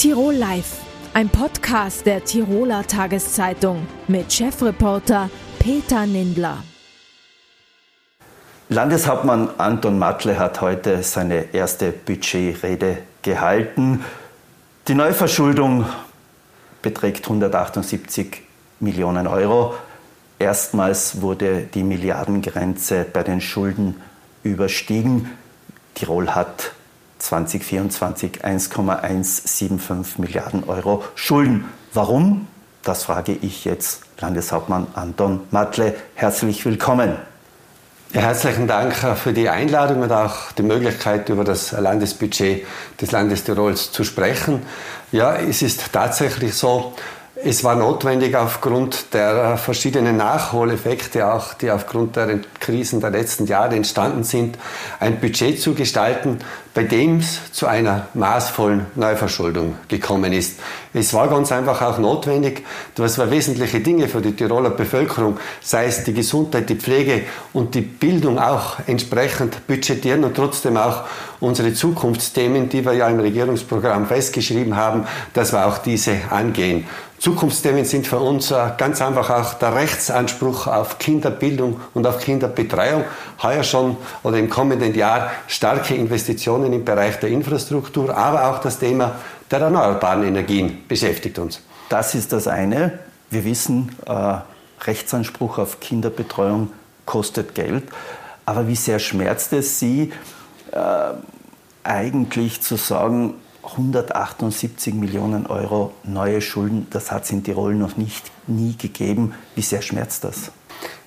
Tirol Live, ein Podcast der Tiroler Tageszeitung mit Chefreporter Peter Nindler. Landeshauptmann Anton Matle hat heute seine erste Budgetrede gehalten. Die Neuverschuldung beträgt 178 Millionen Euro. Erstmals wurde die Milliardengrenze bei den Schulden überstiegen. Tirol hat 2024 1,175 Milliarden Euro Schulden. Warum? Das frage ich jetzt Landeshauptmann Anton Matle. Herzlich willkommen. Ja, herzlichen Dank für die Einladung und auch die Möglichkeit, über das Landesbudget des Landes Tirols zu sprechen. Ja, es ist tatsächlich so, es war notwendig aufgrund der verschiedenen Nachholeffekte, auch die aufgrund der Krisen der letzten Jahre entstanden sind, ein Budget zu gestalten, bei dem es zu einer maßvollen Neuverschuldung gekommen ist. Es war ganz einfach auch notwendig, dass wir wesentliche Dinge für die Tiroler Bevölkerung, sei es die Gesundheit, die Pflege und die Bildung auch entsprechend budgetieren und trotzdem auch unsere Zukunftsthemen, die wir ja im Regierungsprogramm festgeschrieben haben, dass wir auch diese angehen. Zukunftsthemen sind für uns äh, ganz einfach auch der Rechtsanspruch auf Kinderbildung und auf Kinderbetreuung. Heuer schon oder im kommenden Jahr starke Investitionen im Bereich der Infrastruktur, aber auch das Thema der erneuerbaren Energien beschäftigt uns. Das ist das eine. Wir wissen, äh, Rechtsanspruch auf Kinderbetreuung kostet Geld. Aber wie sehr schmerzt es Sie, äh, eigentlich zu sagen, 178 Millionen Euro neue Schulden, das hat es in Tirol noch nicht, nie gegeben. Wie sehr schmerzt das?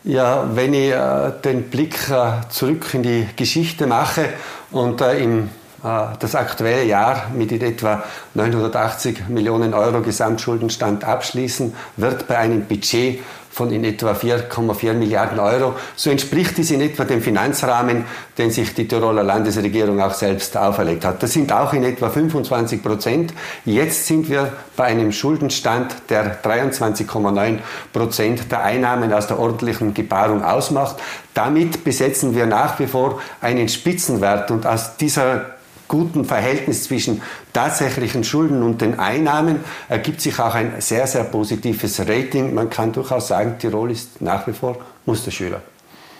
Ja, wenn ich äh, den Blick äh, zurück in die Geschichte mache und äh, im äh, das aktuelle Jahr mit etwa 980 Millionen Euro Gesamtschuldenstand abschließen, wird bei einem Budget von in etwa 4,4 Milliarden Euro. So entspricht dies in etwa dem Finanzrahmen, den sich die Tiroler Landesregierung auch selbst auferlegt hat. Das sind auch in etwa 25 Prozent. Jetzt sind wir bei einem Schuldenstand, der 23,9 Prozent der Einnahmen aus der ordentlichen Gebarung ausmacht. Damit besetzen wir nach wie vor einen Spitzenwert und aus dieser guten Verhältnis zwischen tatsächlichen Schulden und den Einnahmen ergibt sich auch ein sehr, sehr positives Rating. Man kann durchaus sagen, Tirol ist nach wie vor Musterschüler.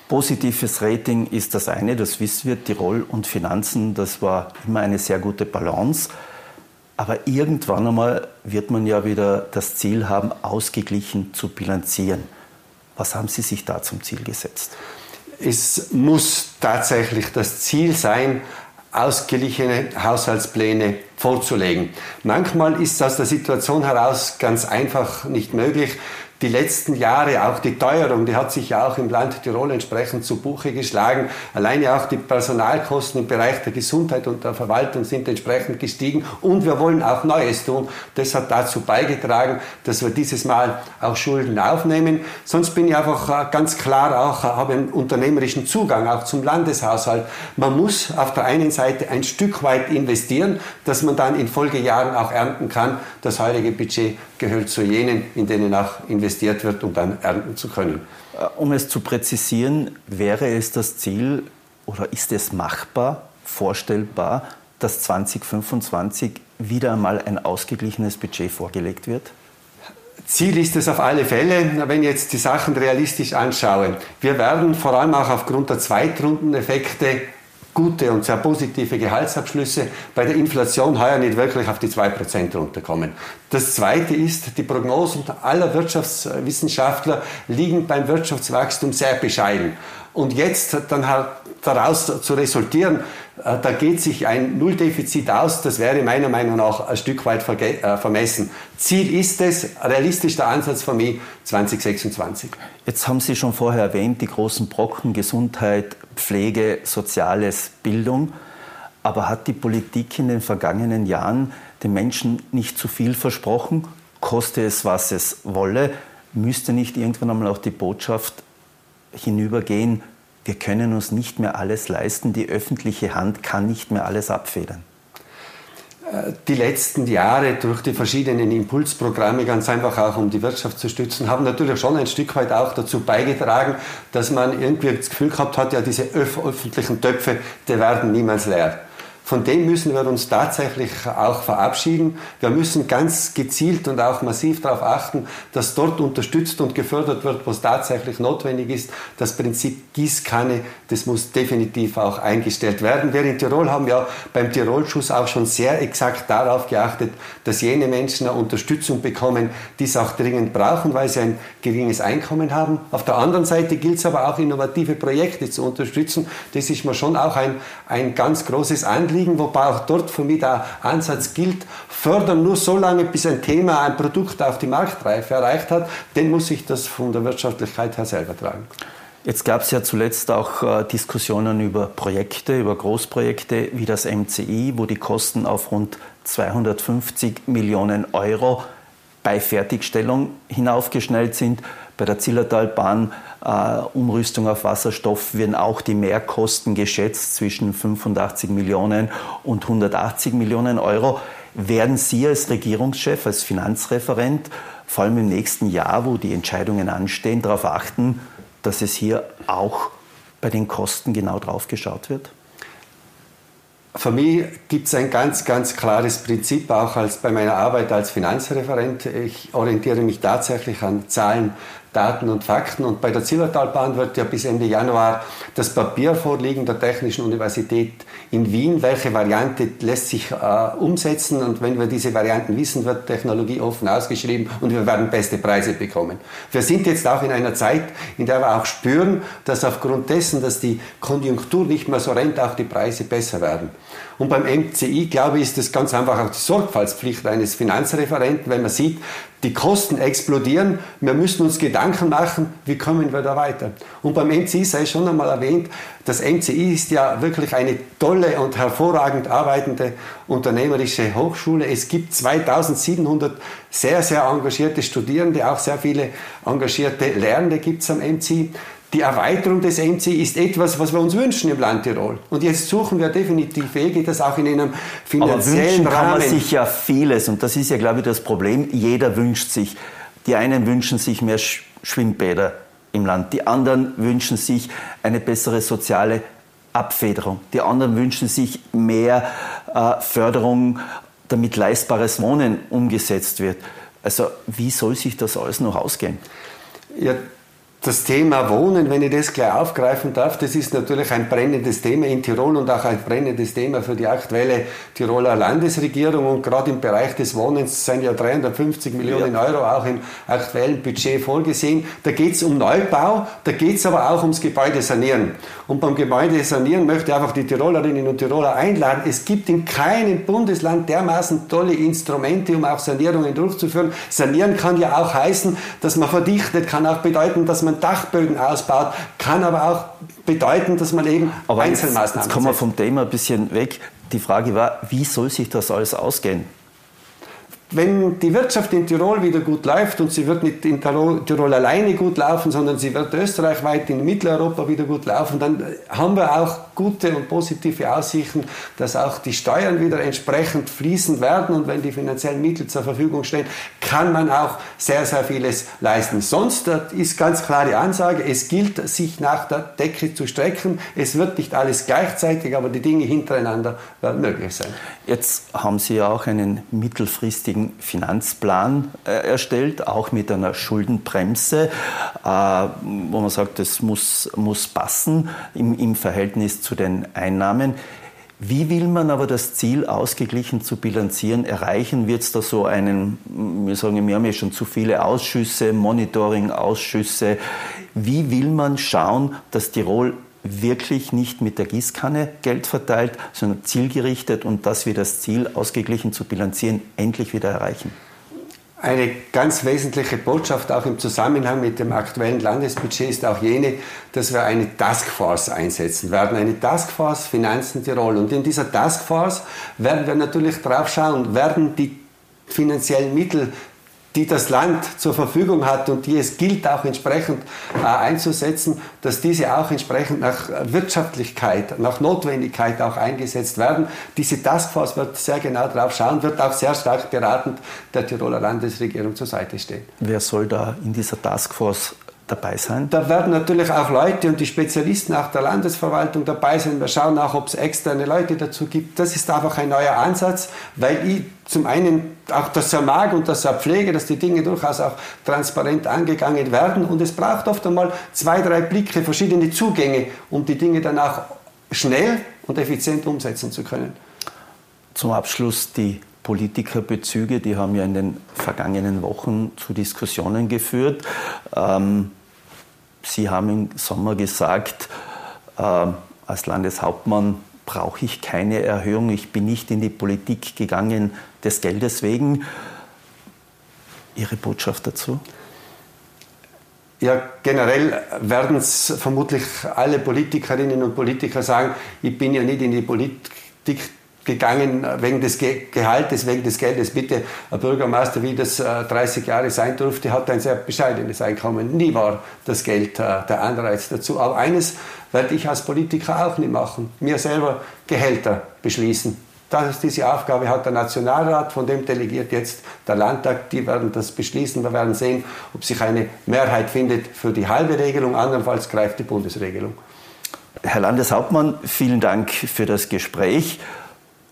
Positives Rating ist das eine, das wissen wir, Tirol und Finanzen, das war immer eine sehr gute Balance. Aber irgendwann einmal wird man ja wieder das Ziel haben, ausgeglichen zu bilanzieren. Was haben Sie sich da zum Ziel gesetzt? Es muss tatsächlich das Ziel sein, ausgeglichene Haushaltspläne vorzulegen. Manchmal ist aus der Situation heraus ganz einfach nicht möglich die letzten Jahre, auch die Teuerung, die hat sich ja auch im Land Tirol entsprechend zu Buche geschlagen. Alleine auch die Personalkosten im Bereich der Gesundheit und der Verwaltung sind entsprechend gestiegen und wir wollen auch Neues tun. Das hat dazu beigetragen, dass wir dieses Mal auch Schulden aufnehmen. Sonst bin ich einfach äh, ganz klar auch, äh, habe einen unternehmerischen Zugang auch zum Landeshaushalt. Man muss auf der einen Seite ein Stück weit investieren, dass man dann in Folgejahren auch ernten kann. Das heutige Budget gehört zu jenen, in denen auch investiert wird, um dann ernten zu können. Äh, um es zu präzisieren, wäre es das Ziel oder ist es machbar, vorstellbar, dass 2025 wieder einmal ein ausgeglichenes Budget vorgelegt wird? Ziel ist es auf alle Fälle, wenn ich jetzt die Sachen realistisch anschaue. Wir werden vor allem auch aufgrund der Zweitrundeneffekte gute und sehr positive Gehaltsabschlüsse bei der Inflation heuer nicht wirklich auf die 2% runterkommen. Das Zweite ist, die Prognosen aller Wirtschaftswissenschaftler liegen beim Wirtschaftswachstum sehr bescheiden. Und jetzt dann halt daraus zu resultieren, da geht sich ein Nulldefizit aus, das wäre meiner Meinung nach ein Stück weit äh, vermessen. Ziel ist es, realistisch der Ansatz von mir 2026. Jetzt haben Sie schon vorher erwähnt, die großen Brocken Gesundheit, Pflege, Soziales, Bildung. Aber hat die Politik in den vergangenen Jahren den Menschen nicht zu viel versprochen? Koste es, was es wolle? Müsste nicht irgendwann einmal auch die Botschaft hinübergehen, wir können uns nicht mehr alles leisten, die öffentliche Hand kann nicht mehr alles abfedern? Äh, die letzten Jahre durch die verschiedenen Impulsprogramme, ganz einfach auch um die Wirtschaft zu stützen, haben natürlich schon ein Stück weit auch dazu beigetragen, dass man irgendwie das Gefühl gehabt hat, ja, diese öffentlichen Töpfe, die werden niemals leer. Von dem müssen wir uns tatsächlich auch verabschieden. Wir müssen ganz gezielt und auch massiv darauf achten, dass dort unterstützt und gefördert wird, was tatsächlich notwendig ist. Das Prinzip Gießkanne, das muss definitiv auch eingestellt werden. Wir in Tirol haben ja beim Tirolschuss auch schon sehr exakt darauf geachtet, dass jene Menschen eine Unterstützung bekommen, die es auch dringend brauchen, weil sie ein geringes Einkommen haben. Auf der anderen Seite gilt es aber auch, innovative Projekte zu unterstützen. Das ist mir schon auch ein, ein ganz großes Anliegen, wobei auch dort für mich der Ansatz gilt, fördern nur so lange, bis ein Thema, ein Produkt auf die Marktreife erreicht hat, dann muss sich das von der Wirtschaftlichkeit her selber tragen. Jetzt gab es ja zuletzt auch äh, Diskussionen über Projekte, über Großprojekte wie das MCI, wo die Kosten auf rund 250 Millionen Euro bei Fertigstellung hinaufgeschnellt sind. Bei der Zillertalbahn äh, Umrüstung auf Wasserstoff werden auch die Mehrkosten geschätzt zwischen 85 Millionen und 180 Millionen Euro. Werden Sie als Regierungschef, als Finanzreferent, vor allem im nächsten Jahr, wo die Entscheidungen anstehen, darauf achten, dass es hier auch bei den Kosten genau drauf geschaut wird? Für mich gibt es ein ganz, ganz klares Prinzip, auch als bei meiner Arbeit als Finanzreferent. Ich orientiere mich tatsächlich an Zahlen, Daten und Fakten. Und bei der Zillertalbahn wird ja bis Ende Januar das Papier vorliegen der Technischen Universität in Wien. Welche Variante lässt sich äh, umsetzen? Und wenn wir diese Varianten wissen, wird Technologie offen ausgeschrieben und wir werden beste Preise bekommen. Wir sind jetzt auch in einer Zeit, in der wir auch spüren, dass aufgrund dessen, dass die Konjunktur nicht mehr so rennt, auch die Preise besser werden. Und beim MCI, glaube ich, ist das ganz einfach auch die Sorgfaltspflicht eines Finanzreferenten, wenn man sieht, die Kosten explodieren, wir müssen uns Gedanken machen, wie kommen wir da weiter. Und beim MCI sei schon einmal erwähnt, das MCI ist ja wirklich eine tolle und hervorragend arbeitende unternehmerische Hochschule. Es gibt 2700 sehr, sehr engagierte Studierende, auch sehr viele engagierte Lernende gibt es am MCI die Erweiterung des MC ist etwas, was wir uns wünschen im Land Tirol. Und jetzt suchen wir definitiv Wege, das auch in einem finanziellen Aber wünschen Rahmen. kann man sich ja vieles. Und das ist ja, glaube ich, das Problem. Jeder wünscht sich. Die einen wünschen sich mehr Schwimmbäder im Land. Die anderen wünschen sich eine bessere soziale Abfederung. Die anderen wünschen sich mehr äh, Förderung, damit leistbares Wohnen umgesetzt wird. Also wie soll sich das alles noch ausgehen? Ja, das Thema Wohnen, wenn ich das gleich aufgreifen darf, das ist natürlich ein brennendes Thema in Tirol und auch ein brennendes Thema für die aktuelle Tiroler Landesregierung. Und gerade im Bereich des Wohnens sind ja 350 Millionen. Euro auch im aktuellen Budget vorgesehen. Da geht es um Neubau, da geht es aber auch ums Gebäude sanieren. Und beim Gebäude sanieren möchte ich einfach die Tirolerinnen und Tiroler einladen. Es gibt in keinem Bundesland dermaßen tolle Instrumente, um auch Sanierungen durchzuführen. Sanieren kann ja auch heißen, dass man verdichtet, kann auch bedeuten, dass man man Dachböden ausbaut, kann aber auch bedeuten, dass man eben aber Einzelmaßnahmen jetzt, jetzt kommen wir vom Thema ein bisschen weg. Die Frage war, wie soll sich das alles ausgehen? Wenn die Wirtschaft in Tirol wieder gut läuft und sie wird nicht in Tirol alleine gut laufen, sondern sie wird österreichweit in Mitteleuropa wieder gut laufen, dann haben wir auch gute und positive Aussichten, dass auch die Steuern wieder entsprechend fließen werden und wenn die finanziellen Mittel zur Verfügung stehen, kann man auch sehr, sehr vieles leisten. Sonst ist ganz klar die Ansage, es gilt, sich nach der Decke zu strecken. Es wird nicht alles gleichzeitig, aber die Dinge hintereinander werden möglich sein. Jetzt haben Sie ja auch einen mittelfristigen Finanzplan äh, erstellt, auch mit einer Schuldenbremse, äh, wo man sagt, das muss, muss passen im, im Verhältnis zu den Einnahmen. Wie will man aber das Ziel ausgeglichen zu bilanzieren erreichen? Wird es da so einen, wir sagen, wir haben ja schon zu viele Ausschüsse, Monitoring-Ausschüsse. Wie will man schauen, dass Tirol wirklich nicht mit der Gießkanne Geld verteilt, sondern zielgerichtet und dass wir das Ziel ausgeglichen zu bilanzieren endlich wieder erreichen? Eine ganz wesentliche Botschaft auch im Zusammenhang mit dem aktuellen Landesbudget ist auch jene, dass wir eine Taskforce einsetzen werden, eine Taskforce Finanzen Tirol. Und in dieser Taskforce werden wir natürlich drauf schauen, werden die finanziellen Mittel die das Land zur Verfügung hat und die es gilt auch entsprechend äh, einzusetzen, dass diese auch entsprechend nach Wirtschaftlichkeit, nach Notwendigkeit auch eingesetzt werden. Diese Taskforce wird sehr genau drauf schauen, wird auch sehr stark beratend der Tiroler Landesregierung zur Seite stehen. Wer soll da in dieser Taskforce dabei sein? Da werden natürlich auch Leute und die Spezialisten auch der Landesverwaltung dabei sein. Wir schauen auch, ob es externe Leute dazu gibt. Das ist einfach ein neuer Ansatz, weil ich zum einen auch das sehr mag und das sehr pflege, dass die Dinge durchaus auch transparent angegangen werden. Und es braucht oft einmal zwei, drei Blicke, verschiedene Zugänge, um die Dinge dann auch schnell und effizient umsetzen zu können. Zum Abschluss die Politikerbezüge, die haben ja in den vergangenen Wochen zu Diskussionen geführt. Ähm, Sie haben im Sommer gesagt, äh, als Landeshauptmann brauche ich keine Erhöhung, ich bin nicht in die Politik gegangen des Geldes wegen. Ihre Botschaft dazu? Ja, generell werden es vermutlich alle Politikerinnen und Politiker sagen, ich bin ja nicht in die Politik gegangen wegen des Gehaltes, wegen des Geldes. Bitte, ein Bürgermeister, wie das 30 äh, Jahre sein durfte, hat ein sehr bescheidenes Einkommen. Nie war das Geld äh, der Anreiz dazu. Aber eines werde ich als Politiker auch nicht machen, mir selber Gehälter beschließen. Das diese Aufgabe hat der Nationalrat, von dem delegiert jetzt der Landtag. Die werden das beschließen. Wir werden sehen, ob sich eine Mehrheit findet für die halbe Regelung. Andernfalls greift die Bundesregelung. Herr Landeshauptmann, vielen Dank für das Gespräch.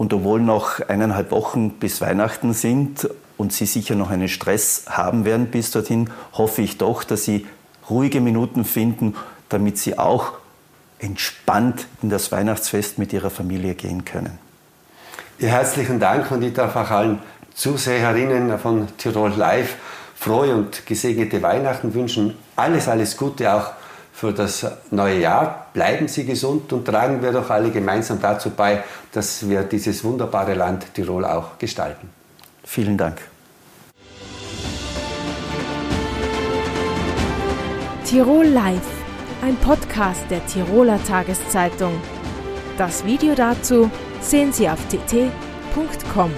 Und obwohl noch eineinhalb Wochen bis Weihnachten sind und Sie sicher noch einen Stress haben werden bis dorthin, hoffe ich doch, dass Sie ruhige Minuten finden, damit Sie auch entspannt in das Weihnachtsfest mit Ihrer Familie gehen können. Ja, herzlichen Dank und ich darf auch allen Zuseherinnen von Tirol Live frohe und gesegnete Weihnachten wünschen. Alles, alles Gute auch für das neue Jahr. Bleiben Sie gesund und tragen wir doch alle gemeinsam dazu bei, dass wir dieses wunderbare Land Tirol auch gestalten. Vielen Dank. Tirol Live, ein Podcast der Tiroler Tageszeitung. Das Video dazu sehen Sie auf tt.com.